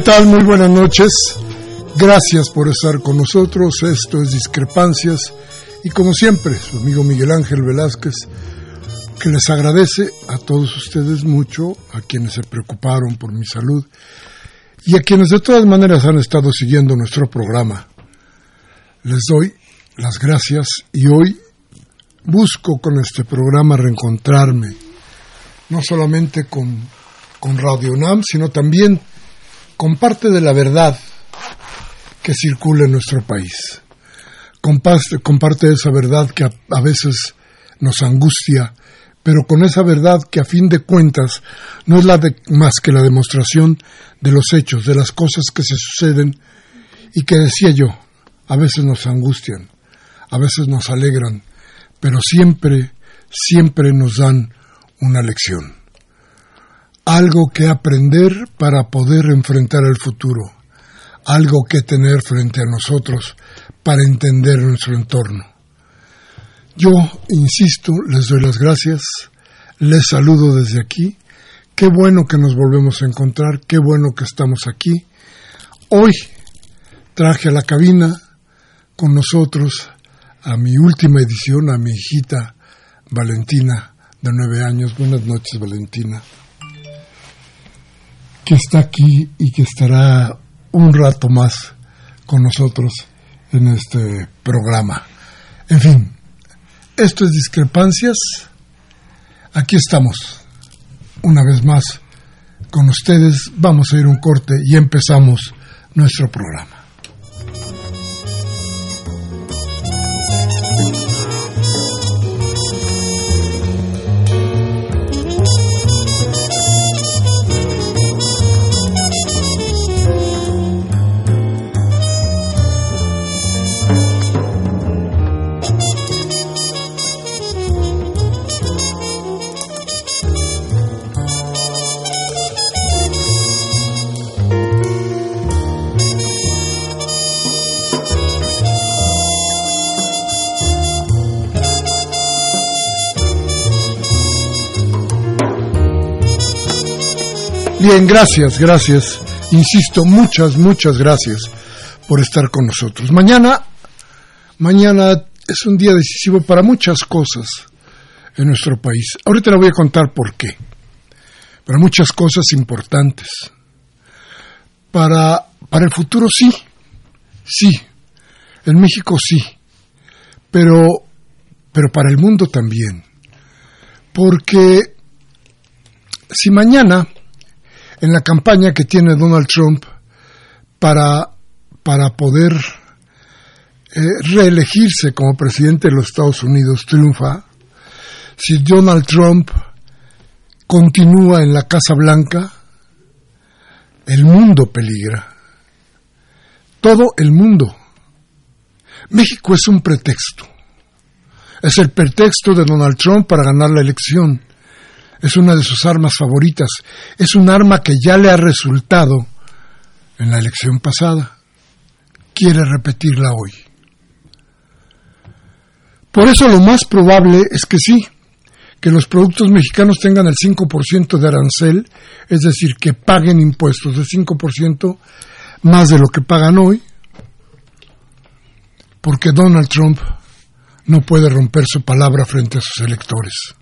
¿Qué tal? Muy buenas noches. Gracias por estar con nosotros. Esto es Discrepancias. Y como siempre, su amigo Miguel Ángel Velázquez, que les agradece a todos ustedes mucho, a quienes se preocuparon por mi salud y a quienes de todas maneras han estado siguiendo nuestro programa. Les doy las gracias y hoy busco con este programa reencontrarme, no solamente con, con Radio NAM, sino también comparte de la verdad que circula en nuestro país. Comparte, esa verdad que a, veces nos angustia, pero con esa verdad que a fin de cuentas no es la de, más que la demostración de los hechos, de las cosas que se suceden y que decía yo, a veces nos angustian, a veces nos alegran, pero siempre, siempre nos dan una lección algo que aprender para poder enfrentar el futuro, algo que tener frente a nosotros para entender nuestro entorno. Yo, insisto, les doy las gracias, les saludo desde aquí, qué bueno que nos volvemos a encontrar, qué bueno que estamos aquí. Hoy traje a la cabina con nosotros a mi última edición, a mi hijita Valentina, de nueve años. Buenas noches, Valentina que está aquí y que estará un rato más con nosotros en este programa. En fin, esto es discrepancias. Aquí estamos, una vez más, con ustedes. Vamos a ir un corte y empezamos nuestro programa. Bien, gracias, gracias. Insisto, muchas, muchas gracias por estar con nosotros. Mañana, mañana es un día decisivo para muchas cosas en nuestro país. Ahorita le voy a contar por qué. Para muchas cosas importantes. Para, para el futuro sí, sí. En México sí. Pero, pero para el mundo también. Porque si mañana en la campaña que tiene Donald Trump para, para poder eh, reelegirse como presidente de los Estados Unidos triunfa, si Donald Trump continúa en la Casa Blanca, mundo peligra. Todo el mundo. México es un pretexto. Es el pretexto de Donald Trump para ganar la elección. Es una de sus armas favoritas. Es un arma que ya le ha resultado en la elección pasada. Quiere repetirla hoy. Por eso lo más probable es que sí, que los productos mexicanos tengan el 5% de arancel, es decir, que paguen impuestos de 5% más de lo que pagan hoy, porque Donald Trump no puede romper su palabra frente a sus electores.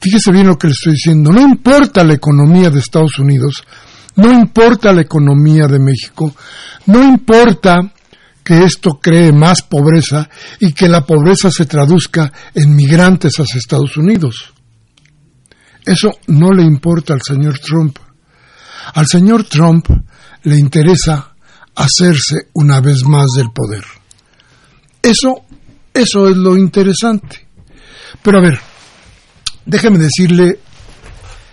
Fíjese bien lo que le estoy diciendo, no importa la economía de Estados Unidos, no importa la economía de México, no importa que esto cree más pobreza y que la pobreza se traduzca en migrantes hacia Estados Unidos. Eso no le importa al señor Trump. Al señor Trump le interesa hacerse una vez más del poder. Eso, eso es lo interesante. Pero a ver, déjeme decirle,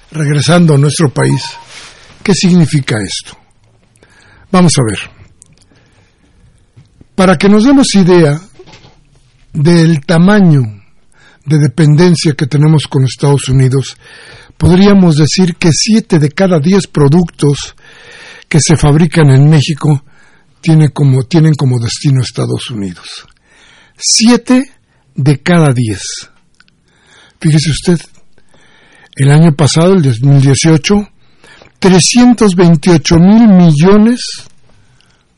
regresando a nuestro país, ¿qué significa esto? Vamos a ver. Para que nos demos idea del tamaño de dependencia que tenemos con Estados Unidos, podríamos decir que siete de cada diez productos que se fabrican en México tienen como, tienen como destino Estados Unidos. Siete de cada diez. Fíjese usted, el año pasado, el 2018, 328 mil millones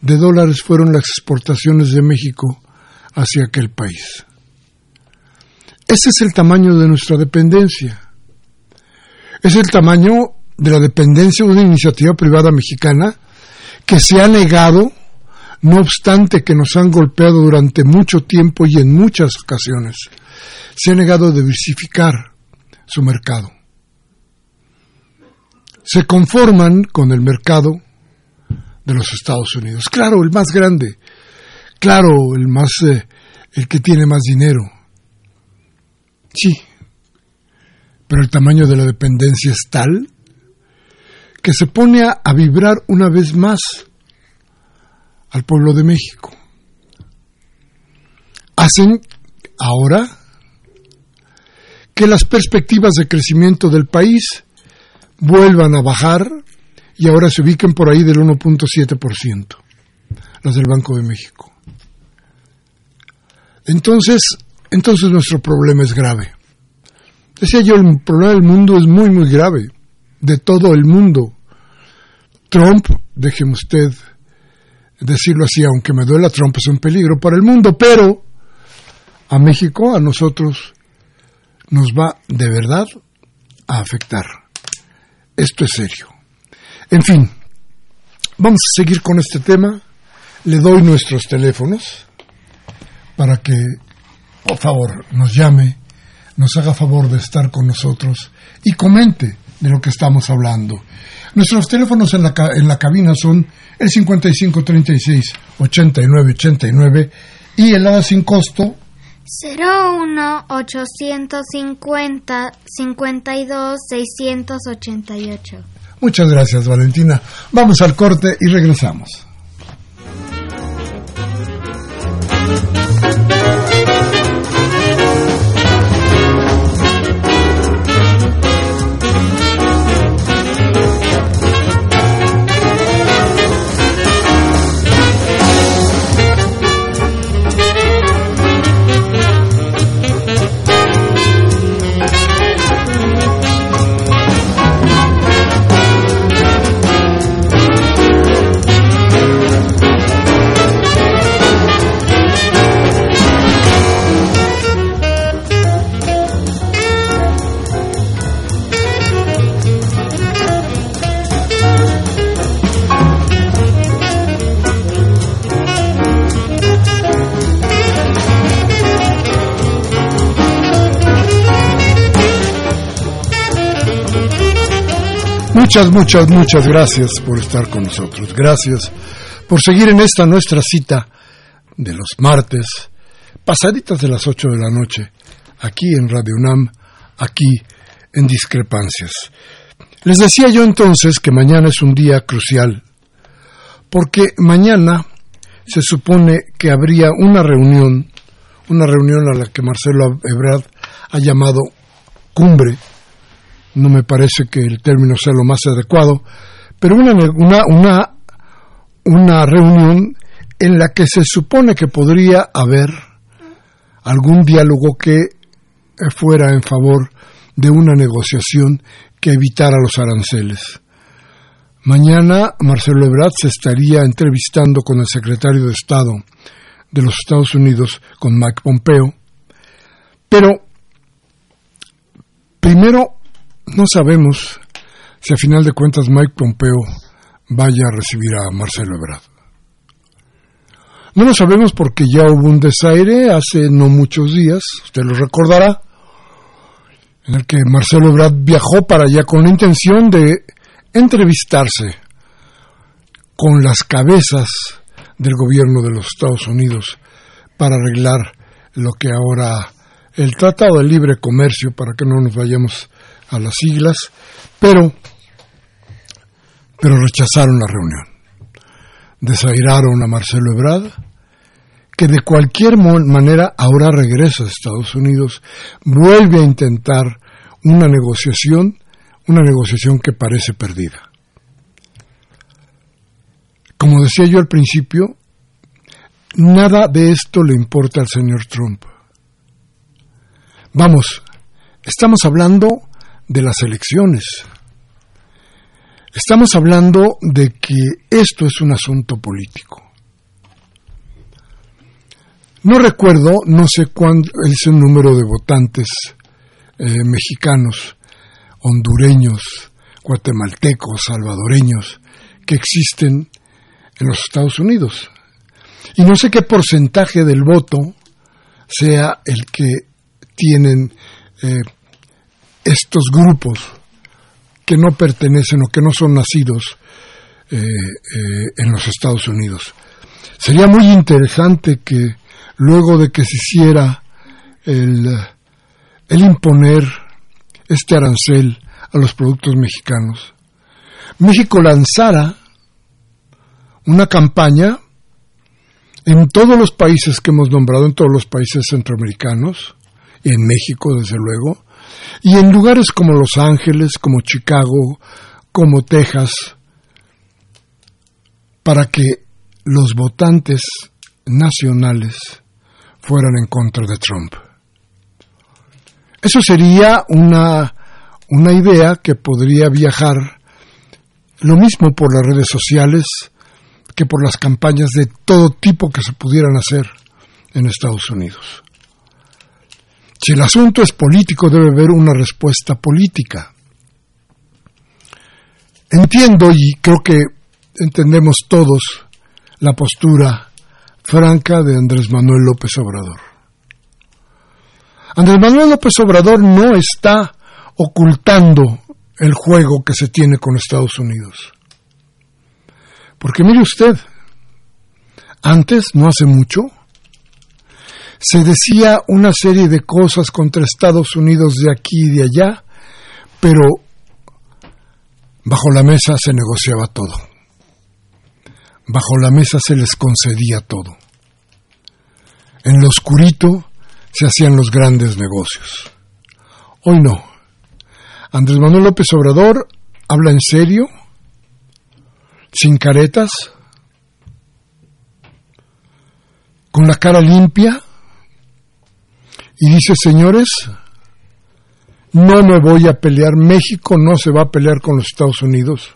de dólares fueron las exportaciones de México hacia aquel país. Ese es el tamaño de nuestra dependencia. Es el tamaño de la dependencia de una iniciativa privada mexicana que se ha negado, no obstante que nos han golpeado durante mucho tiempo y en muchas ocasiones, se ha negado a diversificar su mercado. Se conforman con el mercado de los Estados Unidos. Claro, el más grande, claro, el más eh, el que tiene más dinero. Sí. Pero el tamaño de la dependencia es tal que se pone a, a vibrar una vez más al pueblo de México. Hacen ahora que las perspectivas de crecimiento del país vuelvan a bajar y ahora se ubiquen por ahí del 1.7%, las del Banco de México. Entonces, entonces nuestro problema es grave. Decía yo, el problema del mundo es muy, muy grave, de todo el mundo. Trump, déjeme usted decirlo así, aunque me duela, Trump es un peligro para el mundo, pero a México, a nosotros, nos va de verdad a afectar. Esto es serio. En fin, vamos a seguir con este tema. Le doy nuestros teléfonos para que, por favor, nos llame, nos haga favor de estar con nosotros y comente de lo que estamos hablando. Nuestros teléfonos en la, en la cabina son el 5536 8989 y el ADA sin costo 01 850 52 688. Muchas gracias, Valentina. Vamos al corte y regresamos. Muchas, muchas, muchas gracias por estar con nosotros. Gracias por seguir en esta nuestra cita de los martes, pasaditas de las 8 de la noche, aquí en Radio UNAM, aquí en Discrepancias. Les decía yo entonces que mañana es un día crucial, porque mañana se supone que habría una reunión, una reunión a la que Marcelo Ebrard ha llamado cumbre, no me parece que el término sea lo más adecuado, pero una, una, una, una reunión en la que se supone que podría haber algún diálogo que fuera en favor de una negociación que evitara los aranceles. Mañana Marcelo Ebrard se estaría entrevistando con el secretario de Estado de los Estados Unidos, con Mike Pompeo, pero primero no sabemos si a final de cuentas Mike Pompeo vaya a recibir a Marcelo Ebrard. No lo sabemos porque ya hubo un desaire hace no muchos días, usted lo recordará, en el que Marcelo Ebrard viajó para allá con la intención de entrevistarse con las cabezas del gobierno de los Estados Unidos para arreglar lo que ahora el Tratado de Libre Comercio, para que no nos vayamos a las siglas, pero, pero rechazaron la reunión. Desairaron a Marcelo Ebrard, que de cualquier manera ahora regresa a Estados Unidos, vuelve a intentar una negociación, una negociación que parece perdida. Como decía yo al principio, nada de esto le importa al señor Trump. Vamos, estamos hablando de las elecciones. Estamos hablando de que esto es un asunto político. No recuerdo, no sé cuál es el número de votantes eh, mexicanos, hondureños, guatemaltecos, salvadoreños que existen en los Estados Unidos. Y no sé qué porcentaje del voto sea el que tienen eh, estos grupos que no pertenecen o que no son nacidos eh, en los Estados Unidos. Sería muy interesante que luego de que se hiciera el, el imponer este arancel a los productos mexicanos, México lanzara una campaña en todos los países que hemos nombrado, en todos los países centroamericanos, y en México desde luego, y en lugares como Los Ángeles, como Chicago, como Texas, para que los votantes nacionales fueran en contra de Trump. Eso sería una, una idea que podría viajar lo mismo por las redes sociales que por las campañas de todo tipo que se pudieran hacer en Estados Unidos. Si el asunto es político, debe haber una respuesta política. Entiendo y creo que entendemos todos la postura franca de Andrés Manuel López Obrador. Andrés Manuel López Obrador no está ocultando el juego que se tiene con Estados Unidos. Porque mire usted, antes, no hace mucho, se decía una serie de cosas contra Estados Unidos de aquí y de allá, pero bajo la mesa se negociaba todo. Bajo la mesa se les concedía todo. En lo oscurito se hacían los grandes negocios. Hoy no. Andrés Manuel López Obrador habla en serio, sin caretas, con la cara limpia, y dice, señores, no me voy a pelear, México no se va a pelear con los Estados Unidos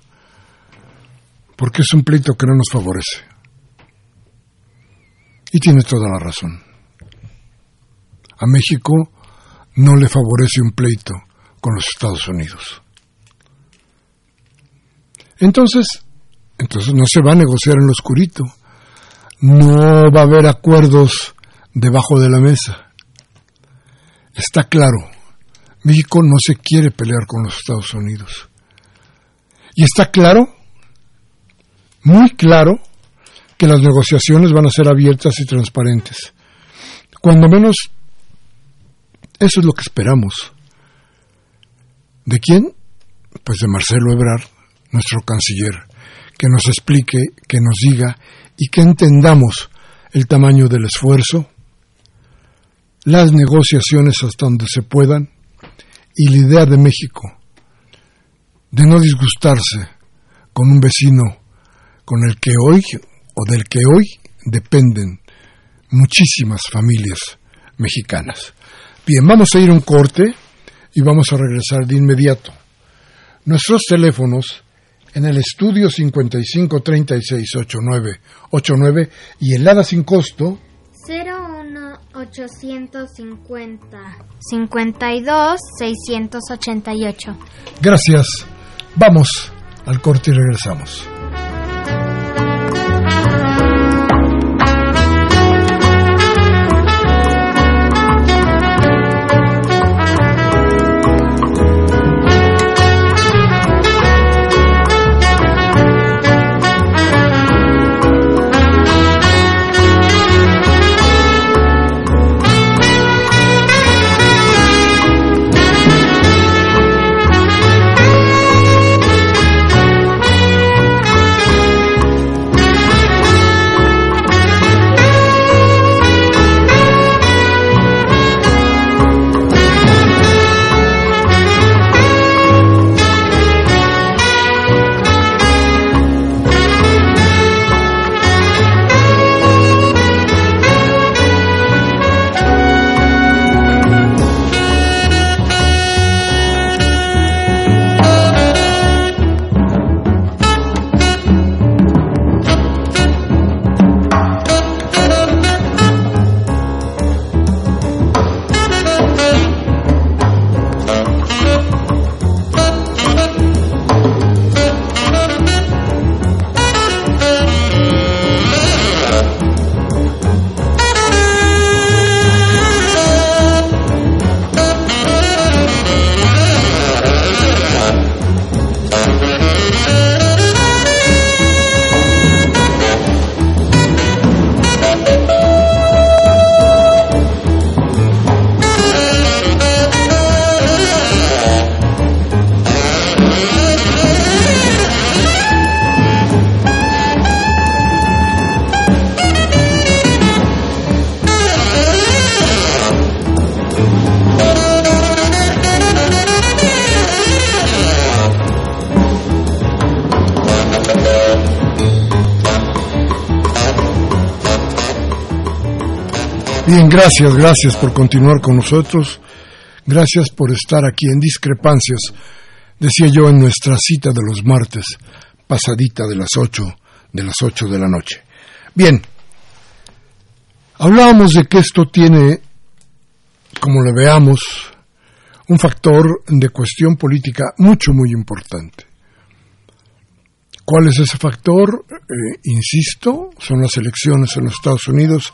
porque es un pleito que no nos favorece. Y tiene toda la razón. A México no le favorece un pleito con los Estados Unidos. Entonces, entonces no se va a negociar en lo oscurito. No va a haber acuerdos debajo de la mesa. Está claro, México no se quiere pelear con los Estados Unidos. Y está claro muy claro que las negociaciones van a ser abiertas y transparentes. Cuando menos, eso es lo que esperamos. ¿De quién? pues de Marcelo Ebrard, nuestro canciller, que nos explique, que nos diga y que entendamos el tamaño del esfuerzo, las negociaciones hasta donde se puedan y la idea de México de no disgustarse con un vecino con el que hoy o del que hoy dependen muchísimas familias mexicanas. Bien, vamos a ir un corte y vamos a regresar de inmediato. Nuestros teléfonos en el estudio 55368989 y el ADA sin costo 01850 52 688. Gracias. Vamos al corte y regresamos. Gracias, gracias por continuar con nosotros. Gracias por estar aquí en Discrepancias, decía yo en nuestra cita de los martes, pasadita de las ocho, de las ocho de la noche. Bien, hablábamos de que esto tiene, como lo veamos, un factor de cuestión política mucho, muy importante. ¿Cuál es ese factor? Eh, insisto, son las elecciones en los Estados Unidos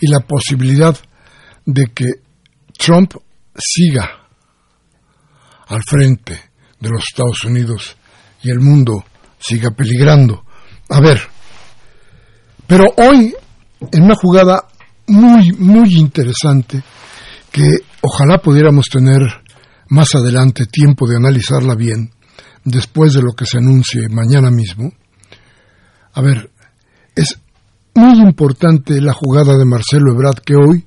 y la posibilidad de que Trump siga al frente de los Estados Unidos y el mundo siga peligrando. A ver, pero hoy, en una jugada muy, muy interesante, que ojalá pudiéramos tener más adelante tiempo de analizarla bien, después de lo que se anuncie mañana mismo, a ver, es muy importante la jugada de Marcelo Ebrard que hoy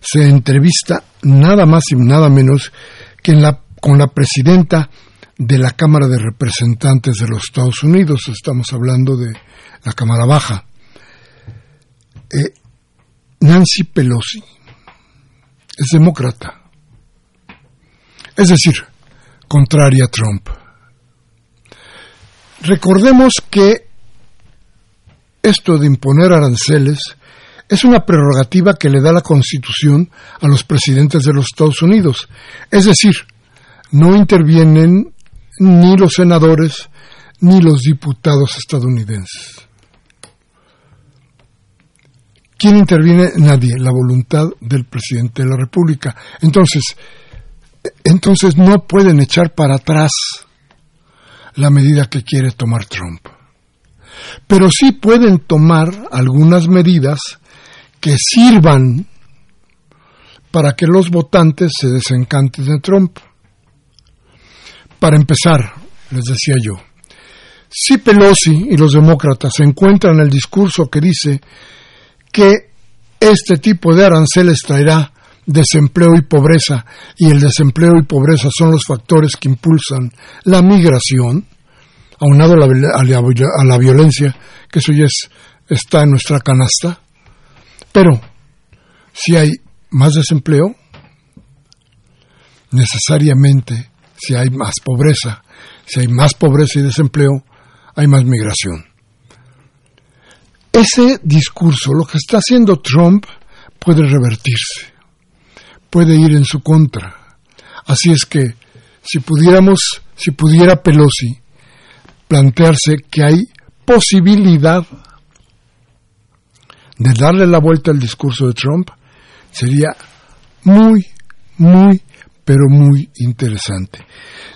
se entrevista nada más y nada menos que con la presidenta de la Cámara de Representantes de los Estados Unidos. Estamos hablando de la Cámara Baja. Eh, Nancy Pelosi es demócrata. Es decir, contraria a Trump. Recordemos que esto de imponer aranceles es una prerrogativa que le da la Constitución a los presidentes de los Estados Unidos. Es decir, no intervienen ni los senadores ni los diputados estadounidenses. ¿Quién interviene? Nadie, la voluntad del presidente de la República. Entonces, entonces no pueden echar para atrás la medida que quiere tomar Trump pero sí pueden tomar algunas medidas que sirvan para que los votantes se desencanten de Trump. Para empezar, les decía yo, si Pelosi y los demócratas encuentran el discurso que dice que este tipo de aranceles traerá desempleo y pobreza, y el desempleo y pobreza son los factores que impulsan la migración, aunado a la, a la, violencia, que eso ya está en nuestra canasta. Pero si hay más desempleo, necesariamente si hay más pobreza, si hay más pobreza y desempleo, hay más migración. Ese discurso, lo que está haciendo Trump, puede revertirse, puede ir en su contra. Así es que si pudiéramos, si pudiera Pelosi plantearse que hay posibilidad de darle la vuelta al discurso de Trump, sería muy, muy, pero muy interesante.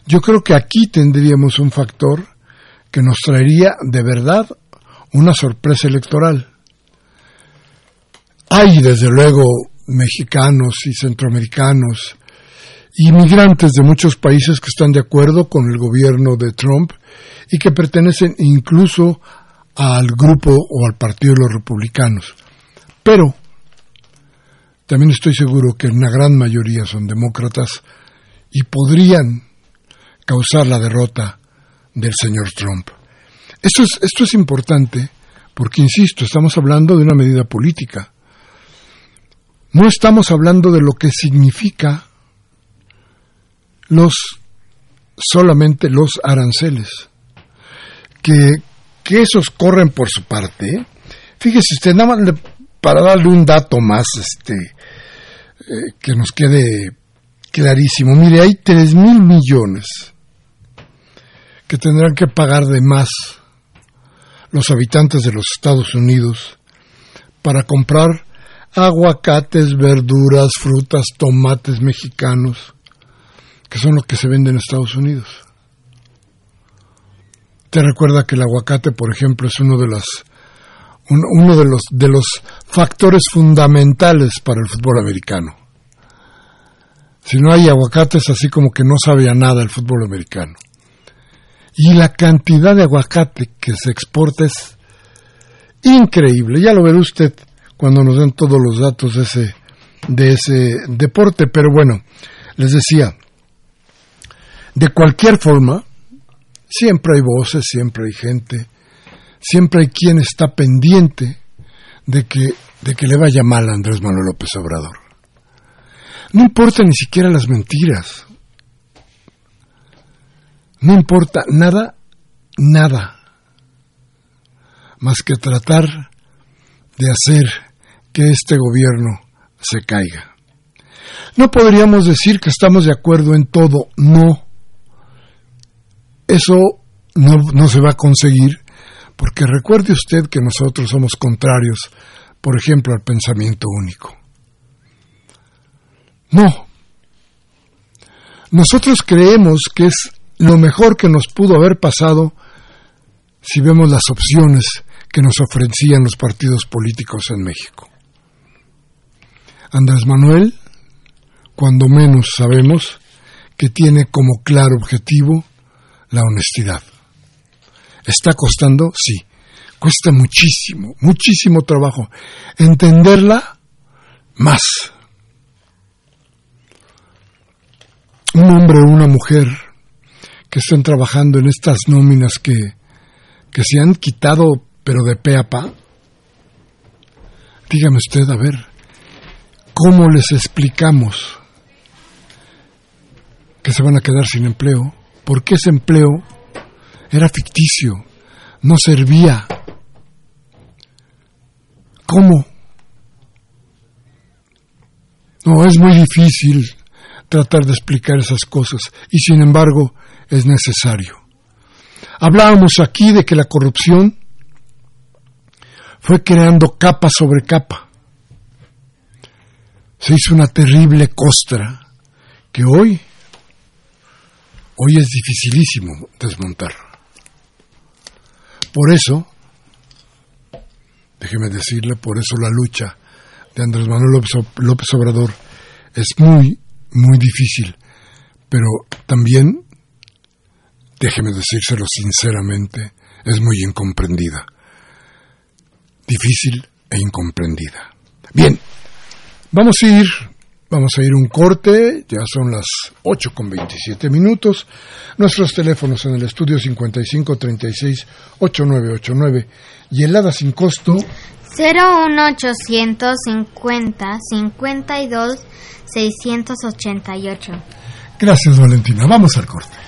Yo creo que aquí tendríamos un factor que nos traería de verdad una sorpresa electoral. Hay, desde luego, mexicanos y centroamericanos, inmigrantes de muchos países que están de acuerdo con el gobierno de Trump y que pertenecen incluso al grupo o al partido de los republicanos. Pero también estoy seguro que una gran mayoría son demócratas y podrían causar la derrota del señor Trump. Esto es, esto es importante porque, insisto, estamos hablando de una medida política. No estamos hablando de lo que significa los solamente los aranceles. Que, que esos corren por su parte. Fíjese usted, nada más para darle un dato más este, eh, que nos quede clarísimo. Mire, hay tres mil millones que tendrán que pagar de más los habitantes de los Estados Unidos para comprar aguacates, verduras, frutas, tomates mexicanos, que son los que se venden en Estados Unidos. Te recuerda que el aguacate, por ejemplo, es uno de los uno de los de los factores fundamentales para el fútbol americano. Si no hay aguacates, así como que no sabe a nada el fútbol americano. Y la cantidad de aguacate que se exporta es increíble. Ya lo verá usted cuando nos den todos los datos de ese, de ese deporte. Pero bueno, les decía, de cualquier forma, siempre hay voces, siempre hay gente, siempre hay quien está pendiente de que, de que le vaya mal a Andrés Manuel López Obrador. No importa ni siquiera las mentiras. No importa nada, nada, más que tratar de hacer que este gobierno se caiga. No podríamos decir que estamos de acuerdo en todo, no. Eso no, no se va a conseguir, porque recuerde usted que nosotros somos contrarios, por ejemplo, al pensamiento único. No. Nosotros creemos que es lo mejor que nos pudo haber pasado si vemos las opciones que nos ofrecían los partidos políticos en México. Andrés Manuel, cuando menos sabemos, que tiene como claro objetivo la honestidad. ¿Está costando? Sí. Cuesta muchísimo, muchísimo trabajo. Entenderla más. Un hombre o una mujer que estén trabajando en estas nóminas que, que se han quitado pero de pe a pa? Dígame usted, a ver, ¿cómo les explicamos que se van a quedar sin empleo? Porque ese empleo era ficticio, no servía. ¿Cómo? No, es muy difícil tratar de explicar esas cosas y sin embargo es necesario. Hablábamos aquí de que la corrupción fue creando capa sobre capa. Se hizo una terrible costra que hoy, hoy es dificilísimo desmontar. Por eso, déjeme decirle, por eso la lucha de Andrés Manuel López Obrador es muy, muy difícil, pero también déjeme decírselo sinceramente, es muy incomprendida. Difícil e incomprendida. Bien, vamos a ir, vamos a ir un corte, ya son las 8 con 27 minutos. Nuestros teléfonos en el estudio 5536 8989 y helada sin costo 01850 52 688. Gracias Valentina, vamos al corte.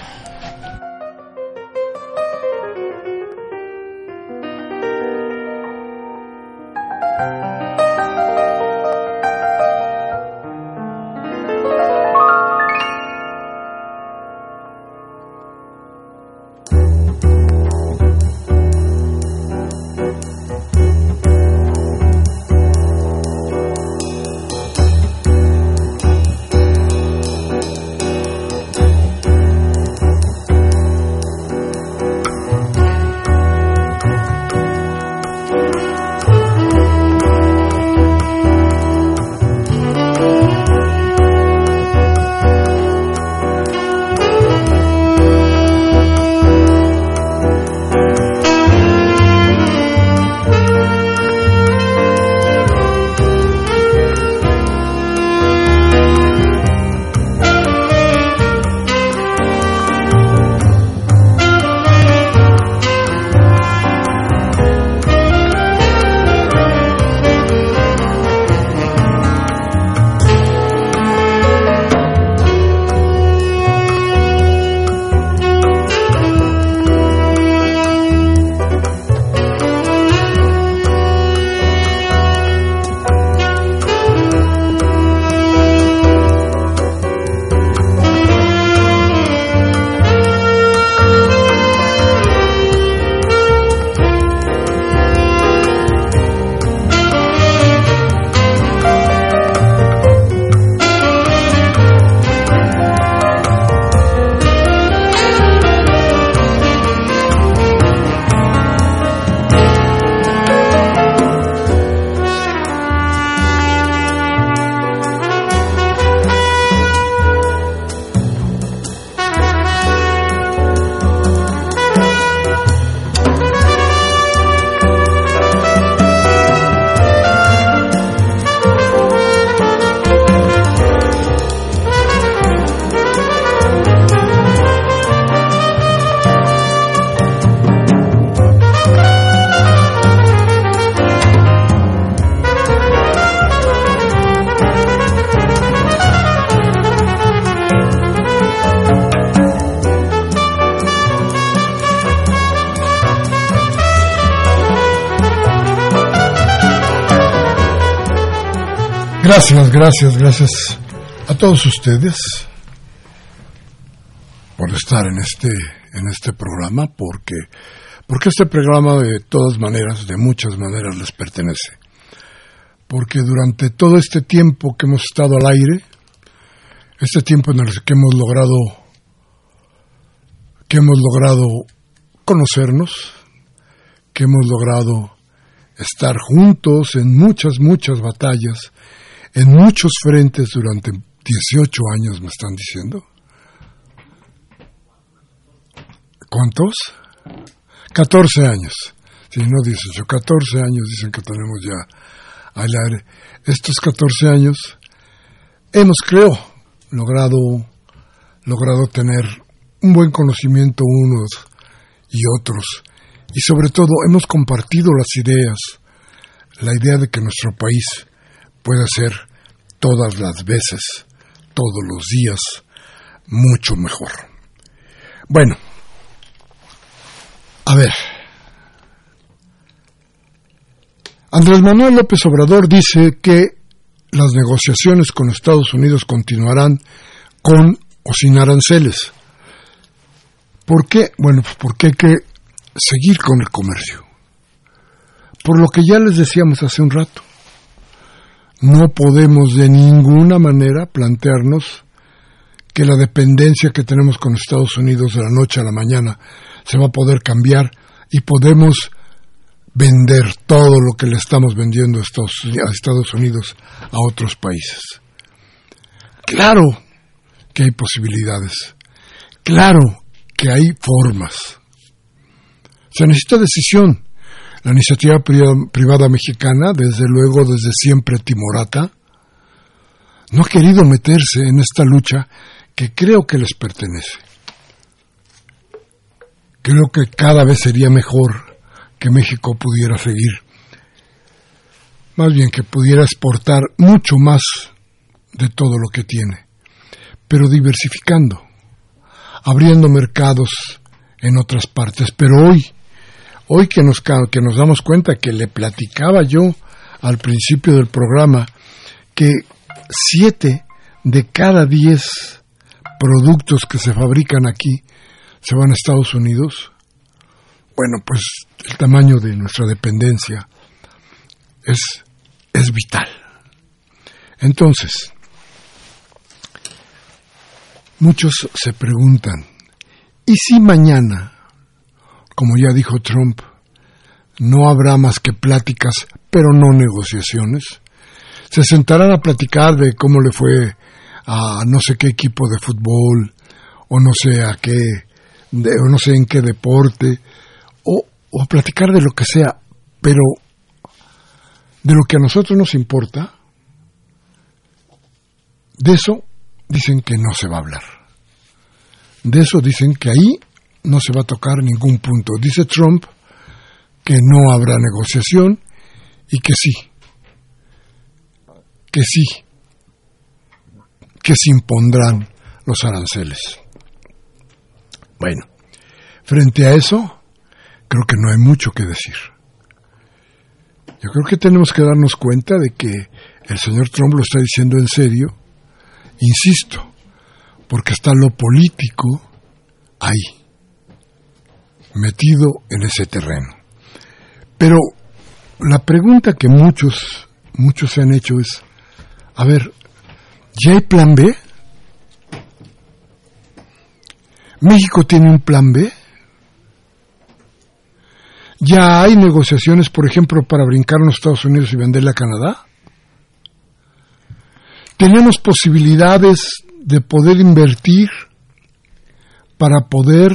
Gracias, gracias, gracias a todos ustedes por estar en este en este programa porque porque este programa de todas maneras, de muchas maneras les pertenece. Porque durante todo este tiempo que hemos estado al aire, este tiempo en el que hemos logrado que hemos logrado conocernos, que hemos logrado estar juntos en muchas, muchas batallas, en muchos frentes durante 18 años, me están diciendo. ¿Cuántos? 14 años. Si no 18, 14 años dicen que tenemos ya al aire. Estos 14 años hemos, creo, logrado, logrado tener un buen conocimiento unos y otros. Y sobre todo hemos compartido las ideas, la idea de que nuestro país puede ser todas las veces, todos los días, mucho mejor. Bueno, a ver. Andrés Manuel López Obrador dice que las negociaciones con Estados Unidos continuarán con o sin aranceles. ¿Por qué? Bueno, pues porque hay que seguir con el comercio. Por lo que ya les decíamos hace un rato no podemos de ninguna manera plantearnos que la dependencia que tenemos con Estados Unidos de la noche a la mañana se va a poder cambiar y podemos vender todo lo que le estamos vendiendo a Estados Unidos a otros países. Claro que hay posibilidades. Claro que hay formas. Se necesita decisión. La iniciativa privada mexicana, desde luego desde siempre timorata, no ha querido meterse en esta lucha que creo que les pertenece. Creo que cada vez sería mejor que México pudiera seguir, más bien que pudiera exportar mucho más de todo lo que tiene, pero diversificando, abriendo mercados en otras partes. Pero hoy, hoy que nos, que nos damos cuenta que le platicaba yo al principio del programa que siete de cada diez productos que se fabrican aquí se van a Estados Unidos, bueno, pues el tamaño de nuestra dependencia es, es vital. Entonces, muchos se preguntan, ¿y si mañana, como ya dijo Trump, no habrá más que pláticas, pero no negociaciones? Se sentarán a platicar de cómo le fue a no sé qué equipo de fútbol, o no sé a qué de, no sé en qué deporte, o, o platicar de lo que sea, pero de lo que a nosotros nos importa, de eso dicen que no se va a hablar. De eso dicen que ahí no se va a tocar ningún punto. Dice Trump que no habrá negociación y que sí, que sí, que se impondrán los aranceles. Bueno, frente a eso, creo que no hay mucho que decir. Yo creo que tenemos que darnos cuenta de que el señor Trump lo está diciendo en serio, insisto, porque está lo político ahí, metido en ese terreno. Pero la pregunta que muchos, muchos se han hecho es, a ver, ¿ya hay plan B? ¿México tiene un plan B? ¿Ya hay negociaciones, por ejemplo, para brincar a los Estados Unidos y venderle a Canadá? ¿Tenemos posibilidades de poder invertir para poder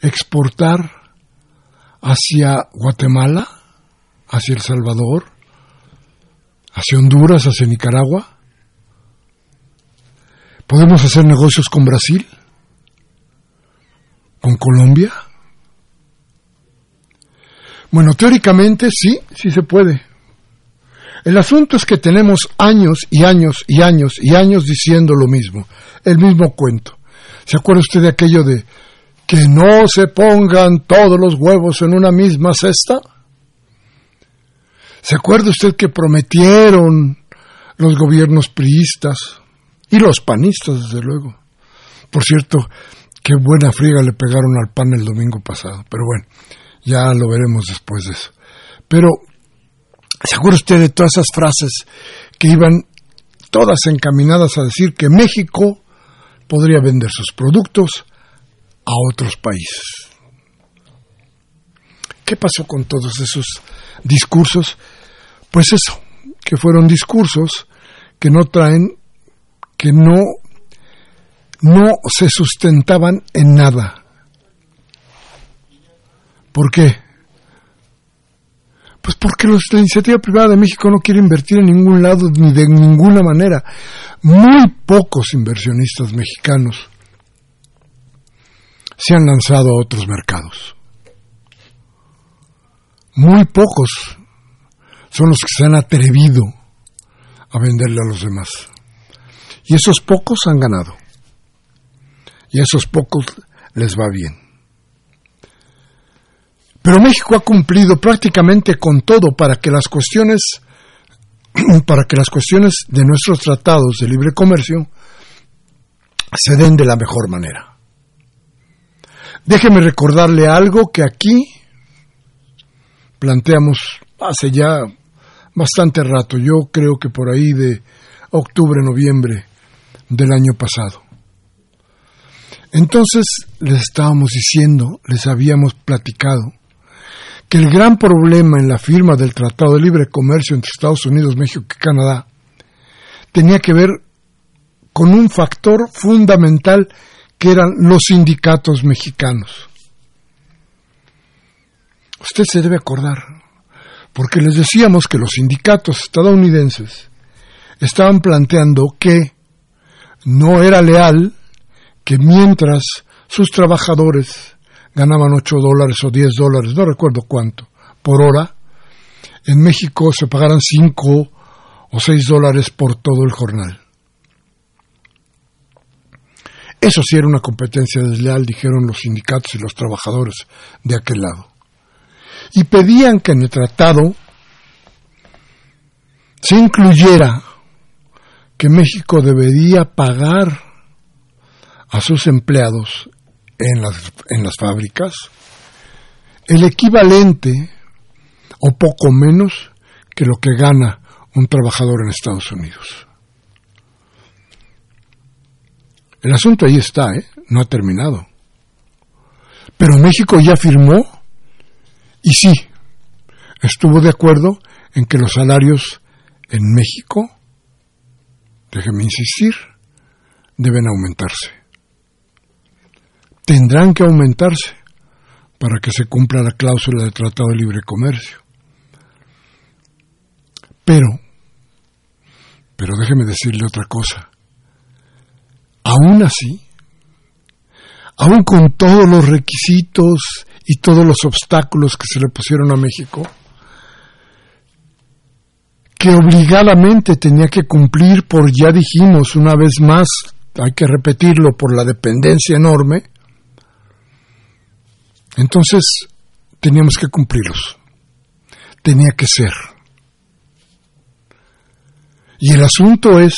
exportar hacia Guatemala, hacia El Salvador, hacia Honduras, hacia Nicaragua? ¿Podemos hacer negocios con Brasil? con Colombia? Bueno, teóricamente sí, sí se puede. El asunto es que tenemos años y años y años y años diciendo lo mismo, el mismo cuento. ¿Se acuerda usted de aquello de que no se pongan todos los huevos en una misma cesta? ¿Se acuerda usted que prometieron los gobiernos priistas y los panistas, desde luego? Por cierto, Qué buena friega le pegaron al pan el domingo pasado. Pero bueno, ya lo veremos después de eso. Pero, ¿se acuerda usted de todas esas frases que iban todas encaminadas a decir que México podría vender sus productos a otros países? ¿Qué pasó con todos esos discursos? Pues eso, que fueron discursos que no traen, que no no se sustentaban en nada. ¿Por qué? Pues porque la iniciativa privada de México no quiere invertir en ningún lado ni de ninguna manera. Muy pocos inversionistas mexicanos se han lanzado a otros mercados. Muy pocos son los que se han atrevido a venderle a los demás. Y esos pocos han ganado y a esos pocos les va bien. Pero México ha cumplido prácticamente con todo para que las cuestiones para que las cuestiones de nuestros tratados de libre comercio se den de la mejor manera. Déjeme recordarle algo que aquí planteamos hace ya bastante rato, yo creo que por ahí de octubre, noviembre del año pasado. Entonces les estábamos diciendo, les habíamos platicado, que el gran problema en la firma del Tratado de Libre Comercio entre Estados Unidos, México y Canadá tenía que ver con un factor fundamental que eran los sindicatos mexicanos. Usted se debe acordar, porque les decíamos que los sindicatos estadounidenses estaban planteando que no era leal que mientras sus trabajadores ganaban 8 dólares o 10 dólares, no recuerdo cuánto, por hora, en México se pagaran 5 o 6 dólares por todo el jornal. Eso sí era una competencia desleal, dijeron los sindicatos y los trabajadores de aquel lado. Y pedían que en el tratado se incluyera que México debería pagar a sus empleados en las, en las fábricas el equivalente o poco menos que lo que gana un trabajador en Estados Unidos. El asunto ahí está, ¿eh? no ha terminado. Pero México ya firmó y sí, estuvo de acuerdo en que los salarios en México, déjeme insistir, deben aumentarse. Tendrán que aumentarse para que se cumpla la cláusula del Tratado de Libre Comercio. Pero, pero déjeme decirle otra cosa. Aún así, aún con todos los requisitos y todos los obstáculos que se le pusieron a México, que obligadamente tenía que cumplir por, ya dijimos una vez más, hay que repetirlo, por la dependencia enorme, entonces teníamos que cumplirlos. Tenía que ser. Y el asunto es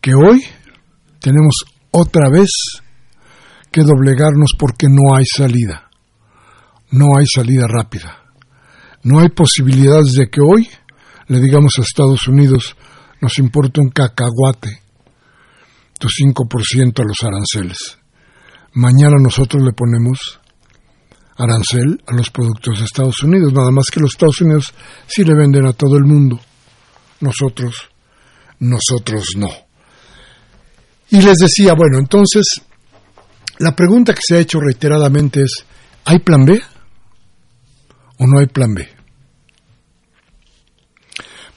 que hoy tenemos otra vez que doblegarnos porque no hay salida. No hay salida rápida. No hay posibilidades de que hoy le digamos a Estados Unidos nos importa un cacahuate, tu 5% a los aranceles. Mañana nosotros le ponemos arancel a los productos de Estados Unidos, nada más que los Estados Unidos sí le venden a todo el mundo. Nosotros, nosotros no. Y les decía, bueno, entonces, la pregunta que se ha hecho reiteradamente es, ¿hay plan B o no hay plan B?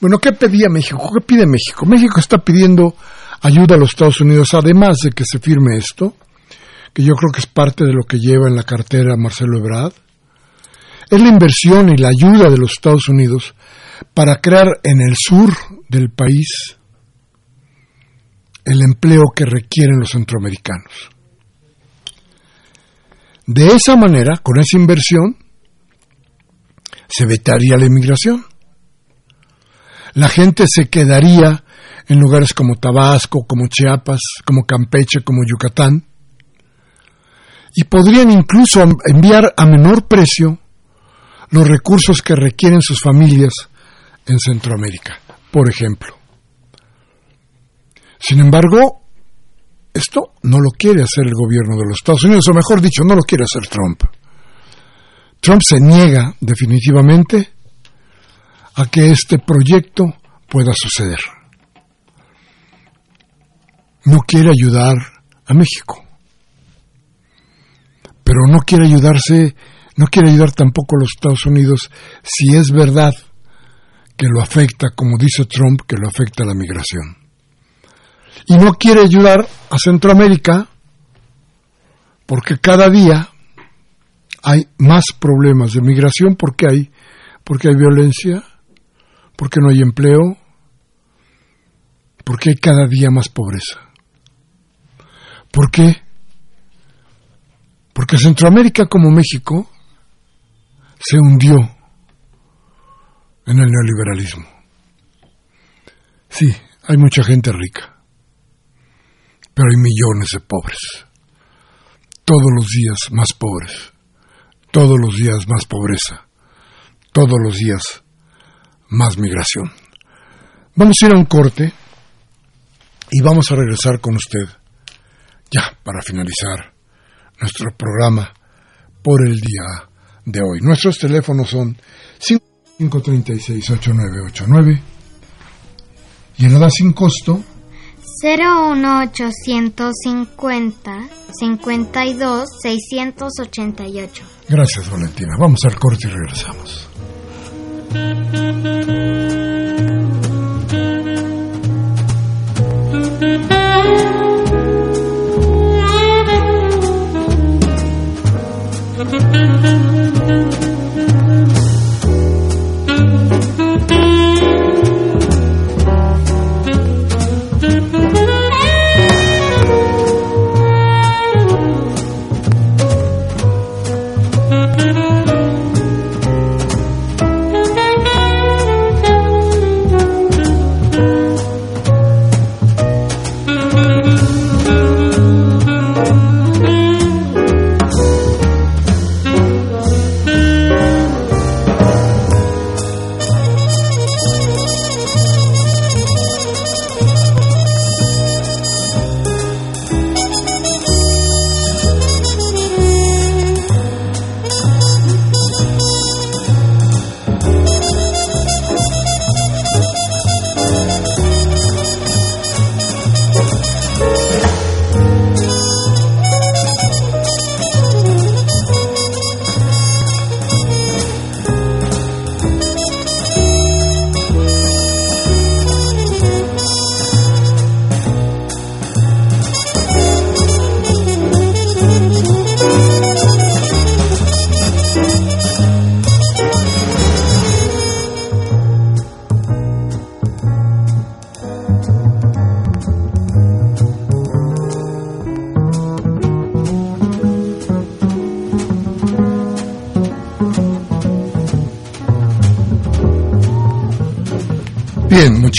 Bueno, ¿qué pedía México? ¿Qué pide México? México está pidiendo ayuda a los Estados Unidos, además de que se firme esto, que yo creo que es parte de lo que lleva en la cartera Marcelo Ebrard, es la inversión y la ayuda de los Estados Unidos para crear en el sur del país el empleo que requieren los centroamericanos. De esa manera, con esa inversión, se vetaría la inmigración. La gente se quedaría en lugares como Tabasco, como Chiapas, como Campeche, como Yucatán, y podrían incluso enviar a menor precio los recursos que requieren sus familias en Centroamérica, por ejemplo. Sin embargo, esto no lo quiere hacer el gobierno de los Estados Unidos, o mejor dicho, no lo quiere hacer Trump. Trump se niega definitivamente a que este proyecto pueda suceder. No quiere ayudar a México, pero no quiere ayudarse, no quiere ayudar tampoco a los Estados Unidos si es verdad que lo afecta, como dice Trump, que lo afecta a la migración y no quiere ayudar a Centroamérica porque cada día hay más problemas de migración porque hay porque hay violencia, porque no hay empleo, porque hay cada día más pobreza. ¿Por qué? Porque Centroamérica como México se hundió en el neoliberalismo. Sí, hay mucha gente rica pero hay millones de pobres. Todos los días más pobres, todos los días más pobreza, todos los días más migración. Vamos a ir a un corte y vamos a regresar con usted ya para finalizar nuestro programa por el día de hoy. Nuestros teléfonos son 536-8989 y en nada sin costo 01850 52 688. Gracias, Valentina. Vamos al corte y regresamos.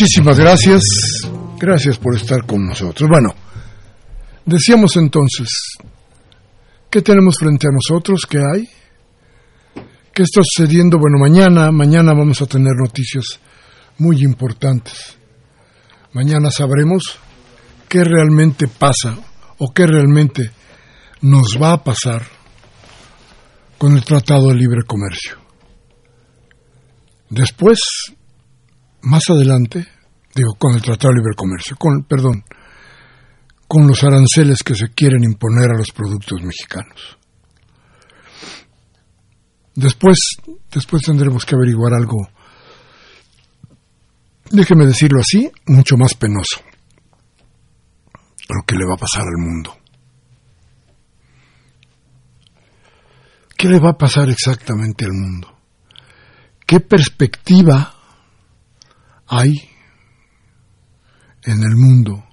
muchísimas gracias. Gracias por estar con nosotros. Bueno, decíamos entonces, ¿qué tenemos frente a nosotros? ¿Qué hay? ¿Qué está sucediendo? Bueno, mañana, mañana vamos a tener noticias muy importantes. Mañana sabremos qué realmente pasa o qué realmente nos va a pasar con el Tratado de Libre Comercio. Después, más adelante, digo, con el Tratado de Libre Comercio, con, perdón, con los aranceles que se quieren imponer a los productos mexicanos. Después, después tendremos que averiguar algo, déjeme decirlo así, mucho más penoso. Lo que le va a pasar al mundo. ¿Qué le va a pasar exactamente al mundo? ¿Qué perspectiva hay en el mundo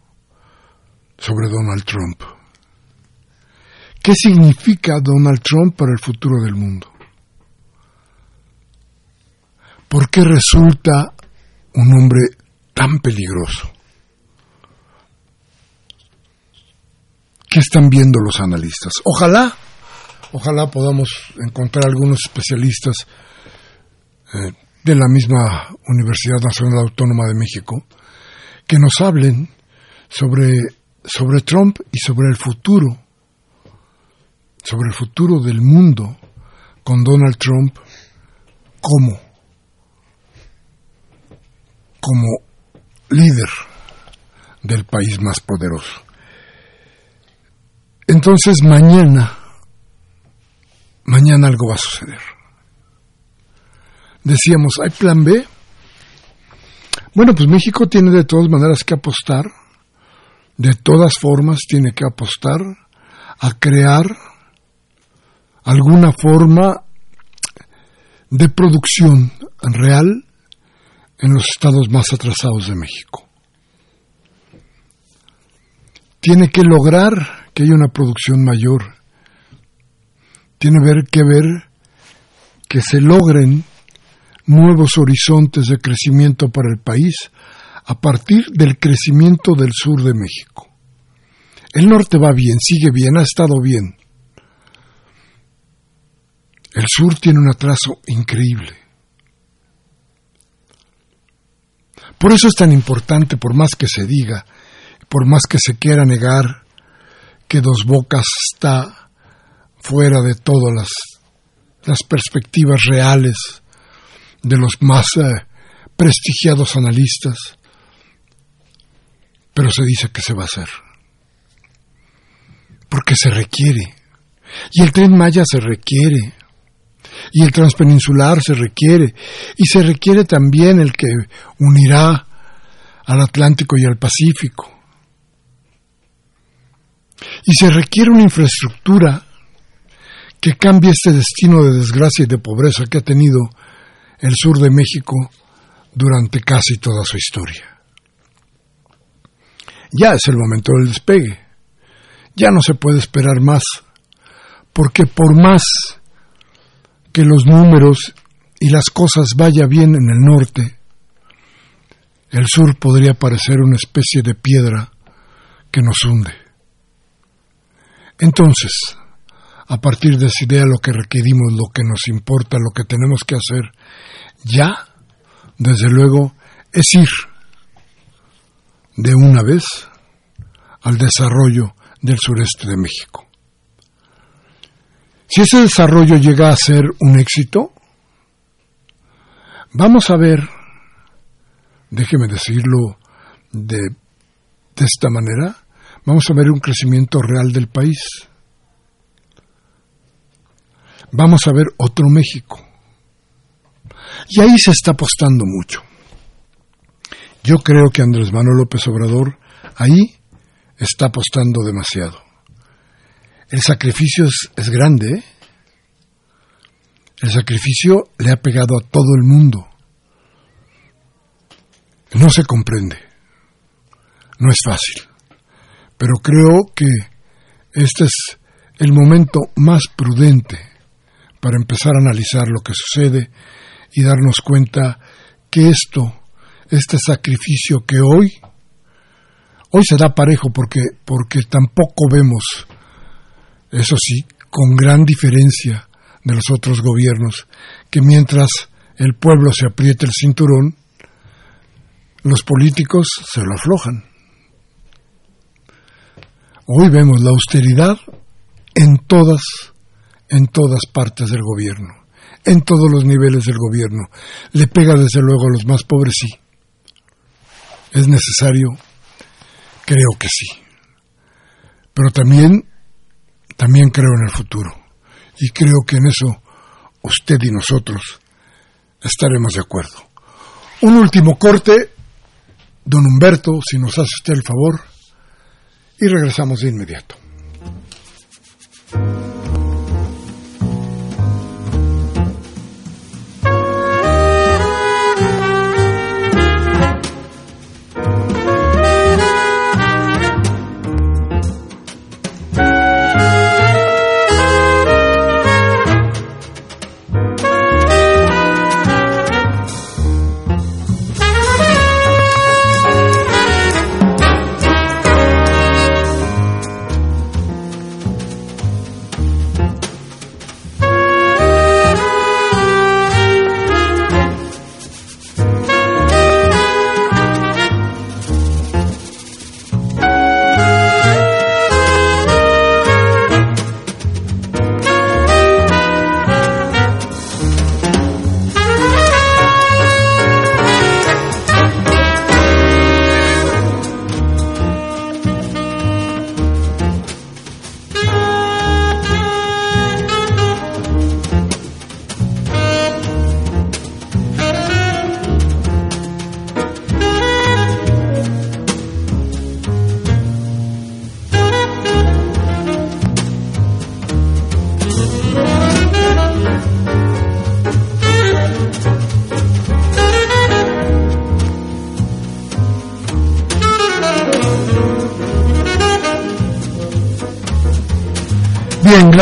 sobre Donald Trump? ¿Qué significa Donald Trump para el futuro del mundo? ¿Por qué resulta un hombre tan peligroso? ¿Qué están viendo los analistas? Ojalá, ojalá podamos encontrar algunos especialistas eh, de la misma Universidad Nacional Autónoma de México que nos hablen sobre, sobre Trump y sobre el futuro, sobre el futuro del mundo con Donald Trump como, líder del país más poderoso. Entonces mañana, mañana algo va a suceder. Decíamos, ¿hay plan B? Bueno, pues México tiene de todas maneras que apostar, de todas formas tiene que apostar a crear alguna forma de producción real en los estados más atrasados de México. Tiene que lograr que haya una producción mayor. Tiene ver que ver que se logren nuevos horizontes de crecimiento para el país a partir del crecimiento del sur de México. El norte va bien, sigue bien, ha estado bien. El sur tiene un atraso increíble. Por eso es tan importante, por más que se diga, por más que se quiera negar, que Dos Bocas está fuera de todas las, las perspectivas reales de los más eh, prestigiados analistas. pero se dice que se va a hacer. Porque se requiere. Y el tren Maya se requiere. Y el transpeninsular se requiere. Y se requiere también el que unirá al Atlántico y al Pacífico. Y se requiere una infraestructura que cambie este destino de desgracia y de pobreza que ha tenido el sur de México durante casi toda su historia. Ya es el momento del despegue. Ya no se puede esperar más, porque por más que los números y las cosas vaya bien en el norte, el sur podría parecer una especie de piedra que nos hunde. Entonces, a partir de esa idea, lo que requerimos, lo que nos importa, lo que tenemos que hacer, ya, desde luego, es ir de una vez al desarrollo del sureste de México. Si ese desarrollo llega a ser un éxito, vamos a ver, déjeme decirlo de, de esta manera, vamos a ver un crecimiento real del país. Vamos a ver otro México. Y ahí se está apostando mucho. Yo creo que Andrés Manuel López Obrador ahí está apostando demasiado. El sacrificio es, grande. ¿eh? El sacrificio le ha pegado a todo el mundo. No se comprende. No es fácil. Pero creo que este es el momento más prudente para empezar a analizar lo que sucede y darnos cuenta que esto, este sacrificio que hoy, hoy se da parejo porque, porque tampoco vemos, eso sí, con gran diferencia de los otros gobiernos, que mientras el pueblo se apriete el cinturón, los políticos se lo aflojan. Hoy vemos la austeridad en todas, en todas partes del gobierno en todos los niveles del gobierno. Le pega desde luego a los más pobres, sí. ¿Es necesario? Creo que sí. Pero también, también creo en el futuro. Y creo que en eso usted y nosotros estaremos de acuerdo. Un último corte, don Humberto, si nos hace usted el favor, y regresamos de inmediato.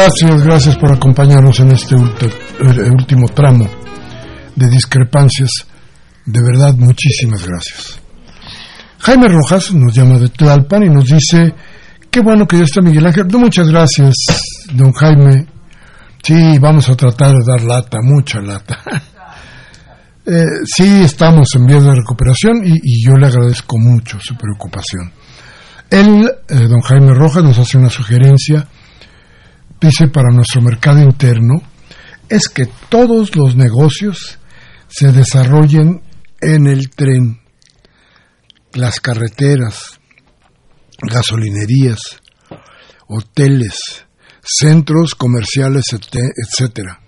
Gracias, gracias por acompañarnos en este eh, último tramo de discrepancias. De verdad, muchísimas gracias. Jaime Rojas nos llama de Tlalpan y nos dice, qué bueno que ya está Miguel Ángel. muchas gracias, don Jaime. Sí, vamos a tratar de dar lata, mucha lata. eh, sí, estamos en vías de recuperación y, yo le agradezco mucho su preocupación. Él, eh, don Jaime Rojas, nos hace una sugerencia dice para nuestro mercado interno es que todos los negocios se desarrollen en el tren, las carreteras, gasolinerías, hoteles, centros comerciales, etcétera,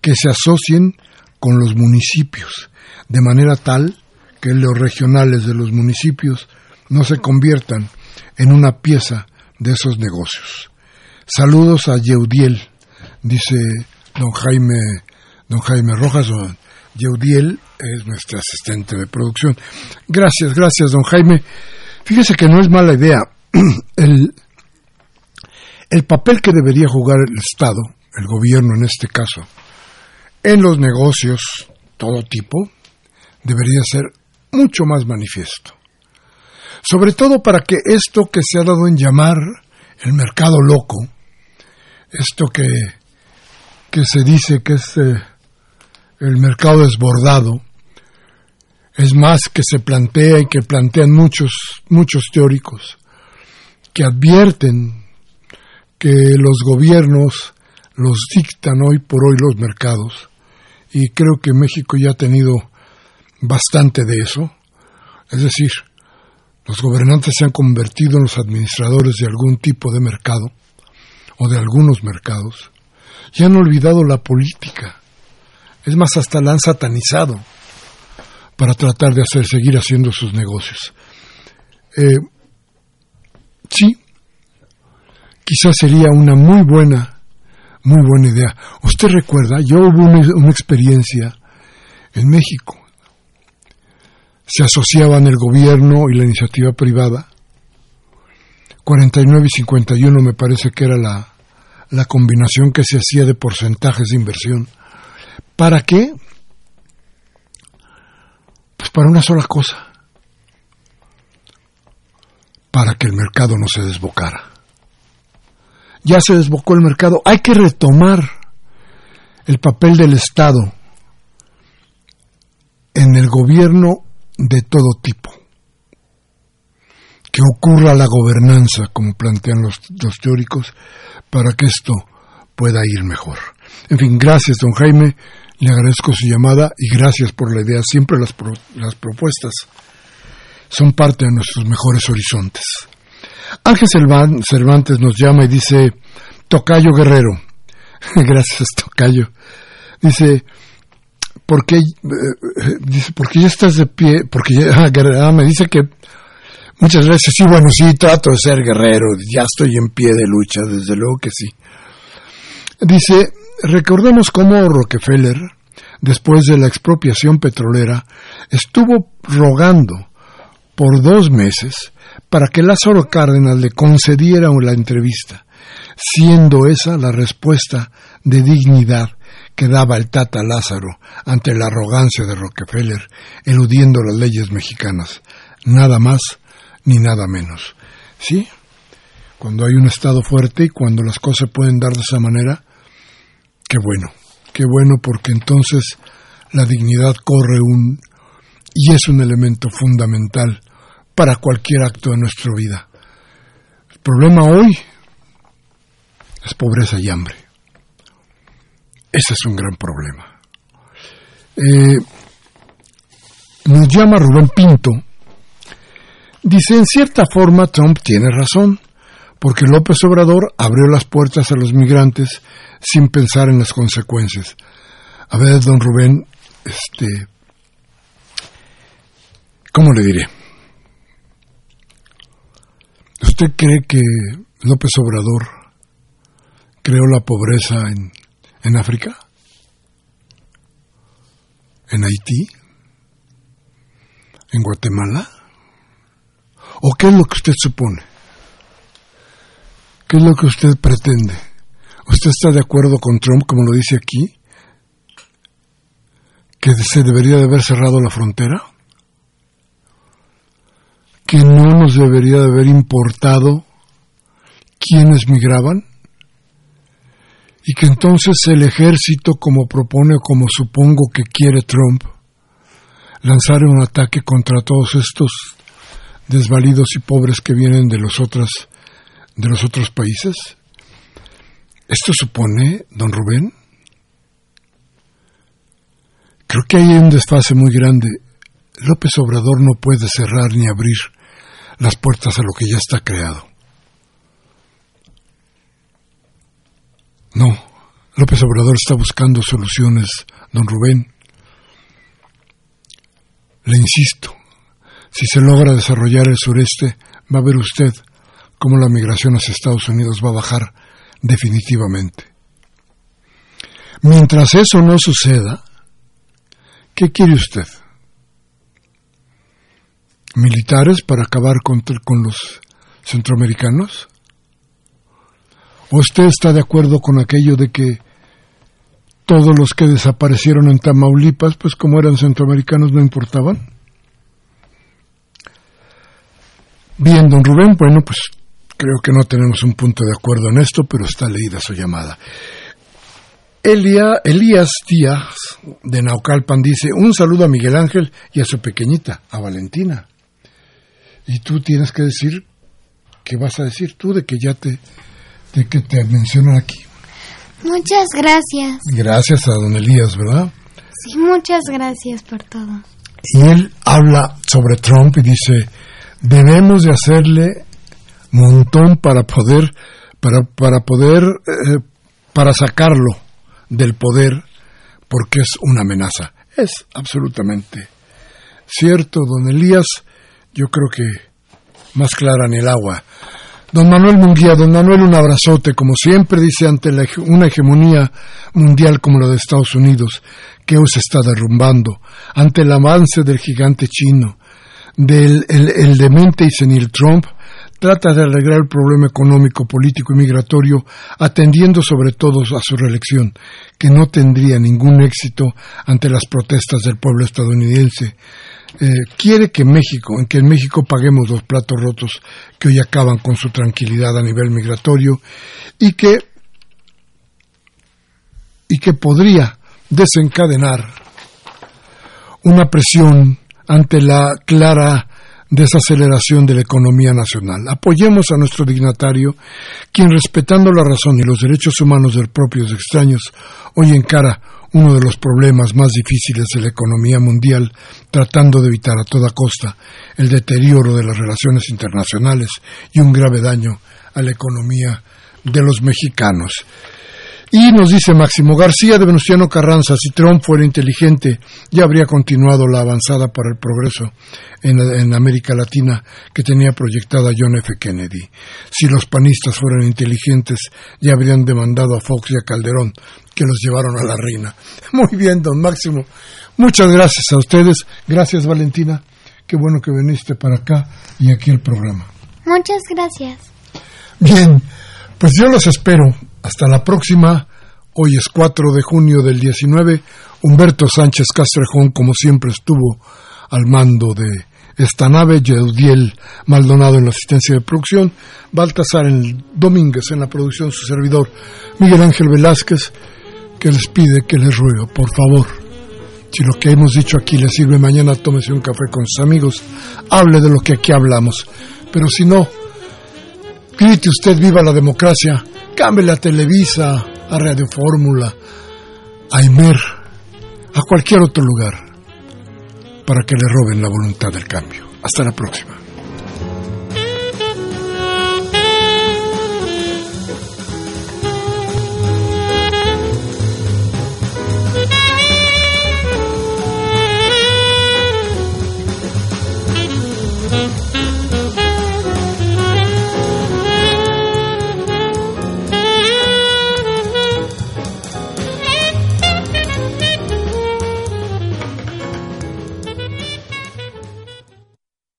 que se asocien con los municipios, de manera tal que los regionales de los municipios no se conviertan en una pieza de esos negocios. Saludos a Yeudiel, dice don Jaime, don Jaime Rojas. Yeudiel es nuestra asistente de producción. Gracias, gracias, don Jaime. Fíjese que no es mala idea. El, el papel que debería jugar el Estado, el gobierno en este caso, en los negocios, todo tipo, debería ser mucho más manifiesto. Sobre todo para que esto que se ha dado en llamar el mercado loco, esto que, que se dice que es eh, el mercado desbordado, es más que se plantea y que plantean muchos, muchos teóricos, que advierten que los gobiernos los dictan hoy por hoy los mercados, y creo que México ya ha tenido bastante de eso, es decir, los gobernantes se han convertido en los administradores de algún tipo de mercado, o de algunos mercados, y han olvidado la política, es más, hasta la han satanizado para tratar de hacer seguir haciendo sus negocios. Eh, sí, quizás sería una muy buena, muy buena idea. Usted recuerda, yo hubo una, experiencia en México. Se asociaban el gobierno y la iniciativa privada. 49 y 51 me parece que era la, la combinación que se hacía de porcentajes de inversión. ¿Para qué? Pues para una sola cosa. Para que el mercado no se desbocara ya se desbocó el mercado. Hay que retomar el papel del Estado en el gobierno de todo tipo. Que ocurra la gobernanza, como plantean los, teóricos, para que esto pueda ir mejor. En fin, gracias, don Jaime. Le agradezco su llamada y gracias por la idea. Siempre las, propuestas son parte de nuestros mejores horizontes. Ángel Cervantes nos llama y dice, Tocayo Guerrero, gracias Tocayo, dice, ¿por qué, eh, dice, porque ya estás de pie? Porque ya, ah, ah, me dice que muchas veces sí, bueno, sí, trato de ser guerrero, ya estoy en pie de lucha, desde luego que sí. Dice, recordemos cómo Rockefeller, después de la expropiación petrolera, estuvo rogando por dos meses para que Lázaro Cárdenas le concediera la entrevista, siendo esa la respuesta de dignidad que daba el Tata Lázaro ante la arrogancia de Rockefeller, eludiendo las leyes mexicanas. Nada más ni nada menos. ¿Sí? Cuando hay un Estado fuerte y cuando las cosas pueden dar de esa manera, qué bueno, qué bueno porque entonces la dignidad corre un... y es un elemento fundamental para cualquier acto de nuestra vida. El problema hoy es pobreza y hambre. Ese es un gran problema. Eh, nos llama Rubén Pinto. Dice, en cierta forma Trump tiene razón, porque López Obrador abrió las puertas a los migrantes sin pensar en las consecuencias. A ver, don Rubén, este, ¿cómo le diré? ¿Usted cree que López Obrador creó la pobreza en, en África? ¿En Haití? ¿En Guatemala? ¿O qué es lo que usted supone? ¿Qué es lo que usted pretende? ¿Usted está de acuerdo con Trump, como lo dice aquí? ¿Que se debería de haber cerrado la frontera? que no nos debería de haber importado quienes migraban y que entonces el ejército, como propone o como supongo que quiere Trump, lanzara un ataque contra todos estos desvalidos y pobres que vienen de los otros de los otros países. Esto supone, don Rubén, creo que hay un desfase muy grande. López Obrador no puede cerrar ni abrir las puertas a lo que ya está creado. No, López Obrador está buscando soluciones, don Rubén. Le insisto, si se logra desarrollar el sureste, va a ver usted cómo la migración hacia Estados Unidos va a bajar definitivamente. Mientras eso no suceda, ¿qué quiere usted? ¿Militares para acabar con, con los centroamericanos? ¿O usted está de acuerdo con aquello de que todos los que desaparecieron en Tamaulipas, pues como eran centroamericanos, no importaban? Bien, don Rubén, bueno, pues creo que no tenemos un punto de acuerdo en esto, pero está leída su llamada. Elia, Elías Díaz de Naucalpan dice, un saludo a Miguel Ángel y a su pequeñita, a Valentina. Y tú tienes que decir, ¿qué vas a decir tú de que ya te de que te mencionan aquí. Muchas gracias. Gracias a don Elías, ¿verdad? Sí, muchas gracias por todo. Y él habla sobre Trump y dice, debemos de hacerle montón para poder, para, para poder, eh, para sacarlo del poder, porque es una amenaza. Es absolutamente cierto, don Elías, yo creo que más clara en el agua. Don Manuel Munguía, don Manuel, un abrazote, como siempre dice, ante una hegemonía mundial como la de Estados Unidos, que hoy se está derrumbando, ante el avance del gigante chino, del el, demente y senil Trump, trata de arreglar el problema económico, político y migratorio, atendiendo sobre todo a su reelección, que no tendría ningún éxito ante las protestas del pueblo estadounidense, eh, quiere que México, en que en México paguemos los platos rotos que hoy acaban con su tranquilidad a nivel migratorio y que y que podría desencadenar una presión ante la clara desaceleración de la economía nacional. Apoyemos a nuestro dignatario, quien respetando la razón y los derechos humanos de propios extraños, hoy encara uno de los problemas más difíciles de la economía mundial, tratando de evitar a toda costa el deterioro de las relaciones internacionales y un grave daño a la economía de los mexicanos. Y nos dice Máximo García de Venustiano Carranza, si Trump fuera inteligente, ya habría continuado la avanzada para el progreso en, América Latina que tenía proyectada John F. Kennedy. Si los panistas fueran inteligentes, ya habrían demandado a Fox y a Calderón, que los llevaron a la reina. Muy bien, don Máximo. Muchas gracias a ustedes. Gracias, Valentina. Qué bueno que viniste para acá y aquí el programa. Muchas gracias. Bien, pues yo los espero hasta la próxima. Hoy es 4 de junio del 19. Humberto Sánchez Castrejón, como siempre, estuvo al mando de esta nave, Yeudiel Maldonado en la asistencia de producción, Baltasar en Domínguez en la producción, su servidor Miguel Ángel Velázquez, que les pide, que les ruego, por favor, si lo que hemos dicho aquí le sirve mañana, tómese un café con sus amigos, hable de lo que aquí hablamos, pero si no, grite usted viva la democracia, Cámbele a Televisa, a Radio Fórmula, a Imer, a cualquier otro lugar, para que le roben la voluntad del cambio. Hasta la próxima.